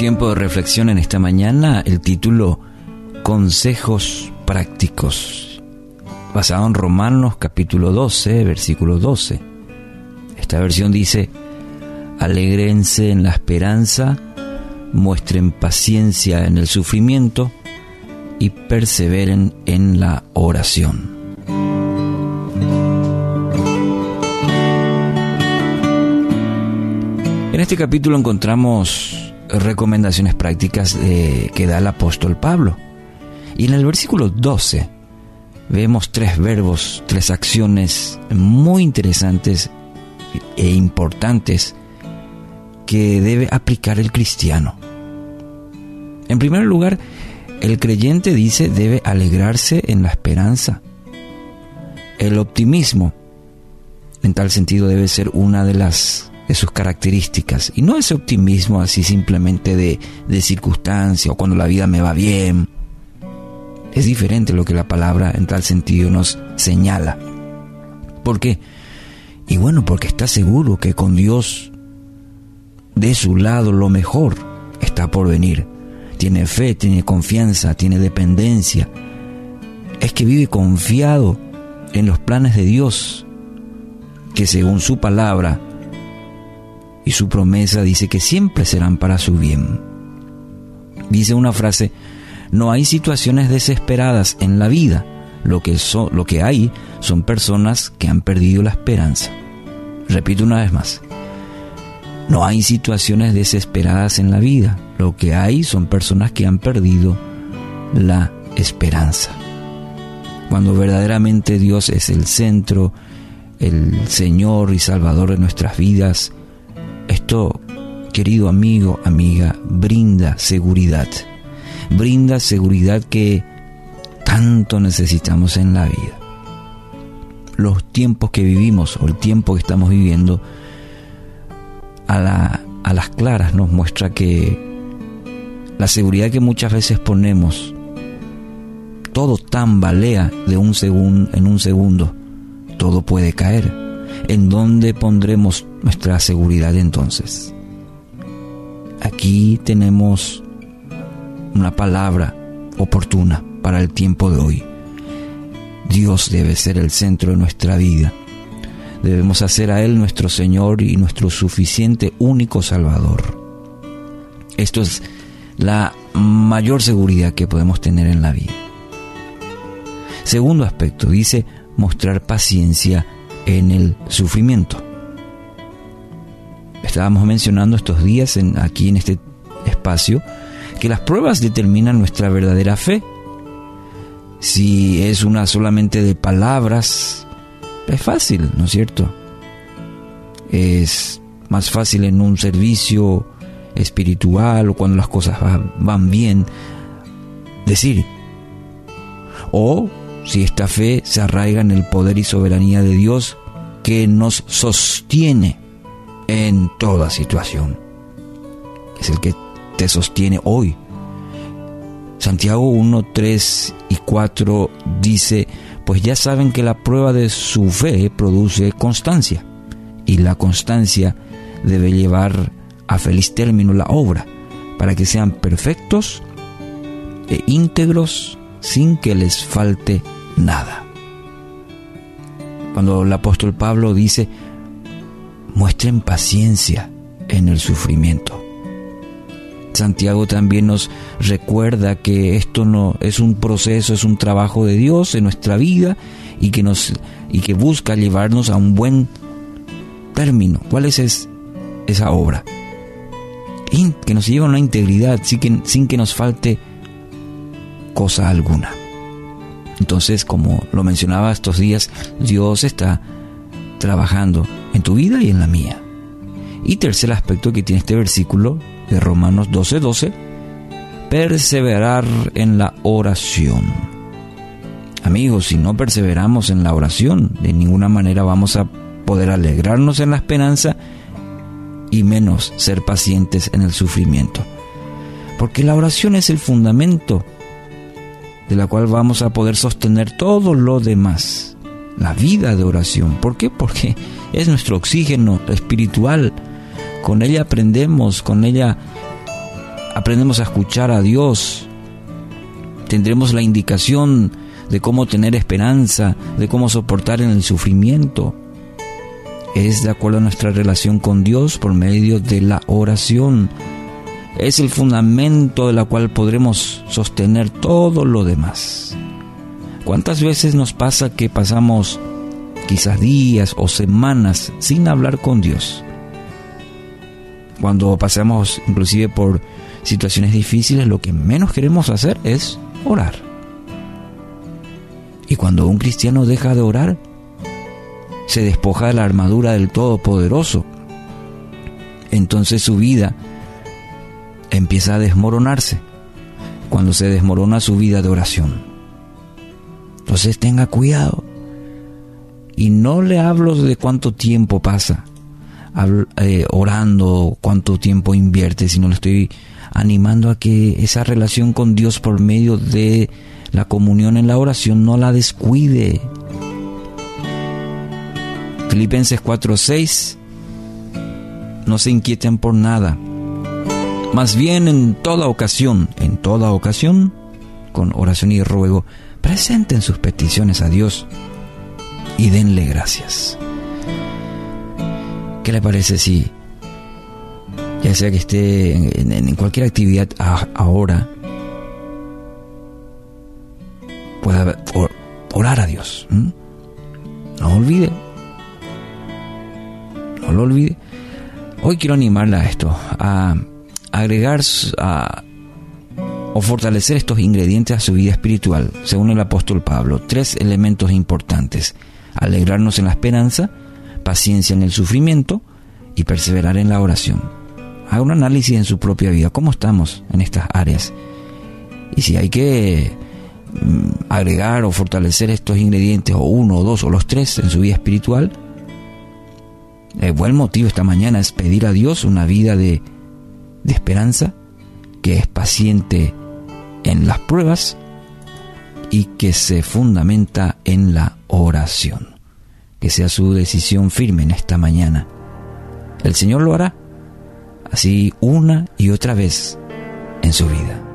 tiempo de reflexión en esta mañana, el título Consejos prácticos, basado en Romanos capítulo 12, versículo 12. Esta versión dice, alegrense en la esperanza, muestren paciencia en el sufrimiento y perseveren en la oración. En este capítulo encontramos recomendaciones prácticas que da el apóstol Pablo. Y en el versículo 12 vemos tres verbos, tres acciones muy interesantes e importantes que debe aplicar el cristiano. En primer lugar, el creyente dice debe alegrarse en la esperanza. El optimismo, en tal sentido, debe ser una de las de sus características. Y no ese optimismo así simplemente de, de circunstancia o cuando la vida me va bien. Es diferente lo que la palabra en tal sentido nos señala. ¿Por qué? Y bueno, porque está seguro que con Dios de su lado lo mejor está por venir. Tiene fe, tiene confianza, tiene dependencia. Es que vive confiado en los planes de Dios, que según su palabra y su promesa dice que siempre serán para su bien. Dice una frase, no hay situaciones desesperadas en la vida, lo que, lo que hay son personas que han perdido la esperanza. Repito una vez más, no hay situaciones desesperadas en la vida, lo que hay son personas que han perdido la esperanza. Cuando verdaderamente Dios es el centro, el Señor y Salvador de nuestras vidas, esto, querido amigo, amiga, brinda seguridad. Brinda seguridad que tanto necesitamos en la vida. Los tiempos que vivimos o el tiempo que estamos viviendo a, a las claras nos muestra que la seguridad que muchas veces ponemos, todo tambalea de un segundo en un segundo, todo puede caer. ¿En dónde pondremos nuestra seguridad entonces? Aquí tenemos una palabra oportuna para el tiempo de hoy. Dios debe ser el centro de nuestra vida. Debemos hacer a Él nuestro Señor y nuestro suficiente único Salvador. Esto es la mayor seguridad que podemos tener en la vida. Segundo aspecto, dice mostrar paciencia en el sufrimiento. Estábamos mencionando estos días aquí en este espacio que las pruebas determinan nuestra verdadera fe. Si es una solamente de palabras, es fácil, ¿no es cierto? Es más fácil en un servicio espiritual o cuando las cosas van bien decir. O si esta fe se arraiga en el poder y soberanía de Dios que nos sostiene en toda situación. Es el que te sostiene hoy. Santiago 1, 3 y 4 dice, pues ya saben que la prueba de su fe produce constancia y la constancia debe llevar a feliz término la obra para que sean perfectos e íntegros sin que les falte nada. Cuando el apóstol Pablo dice, muestren paciencia en el sufrimiento. Santiago también nos recuerda que esto no es un proceso, es un trabajo de Dios en nuestra vida y que nos y que busca llevarnos a un buen término. ¿Cuál es esa obra? que nos lleva a una integridad sin que, sin que nos falte cosa alguna. Entonces, como lo mencionaba estos días, Dios está trabajando en tu vida y en la mía. Y tercer aspecto que tiene este versículo de Romanos 12:12, 12, perseverar en la oración. Amigos, si no perseveramos en la oración, de ninguna manera vamos a poder alegrarnos en la esperanza y menos ser pacientes en el sufrimiento. Porque la oración es el fundamento de la cual vamos a poder sostener todo lo demás. La vida de oración. ¿Por qué? Porque es nuestro oxígeno espiritual. Con ella aprendemos, con ella aprendemos a escuchar a Dios. Tendremos la indicación de cómo tener esperanza, de cómo soportar en el sufrimiento. Es de acuerdo a nuestra relación con Dios por medio de la oración es el fundamento de la cual podremos sostener todo lo demás. ¿Cuántas veces nos pasa que pasamos quizás días o semanas sin hablar con Dios? Cuando pasamos inclusive por situaciones difíciles, lo que menos queremos hacer es orar. Y cuando un cristiano deja de orar, se despoja de la armadura del Todopoderoso. Entonces su vida empieza a desmoronarse cuando se desmorona su vida de oración. Entonces tenga cuidado. Y no le hablo de cuánto tiempo pasa eh, orando, cuánto tiempo invierte, sino le estoy animando a que esa relación con Dios por medio de la comunión en la oración no la descuide. Filipenses 4:6 No se inquieten por nada más bien en toda ocasión, en toda ocasión, con oración y ruego, presenten sus peticiones a Dios y denle gracias. ¿Qué le parece si, ya sea que esté en, cualquier actividad ahora, pueda orar a Dios? No olvide, no lo olvide. Hoy quiero animarla a esto, a agregar a, o fortalecer estos ingredientes a su vida espiritual, según el apóstol Pablo. Tres elementos importantes. Alegrarnos en la esperanza, paciencia en el sufrimiento y perseverar en la oración. Haga un análisis en su propia vida. ¿Cómo estamos en estas áreas? Y si hay que mm, agregar o fortalecer estos ingredientes, o uno, o dos, o los tres en su vida espiritual, el buen motivo esta mañana es pedir a Dios una vida de de esperanza, que es paciente en las pruebas y que se fundamenta en la oración. Que sea su decisión firme en esta mañana. El Señor lo hará así una y otra vez en su vida.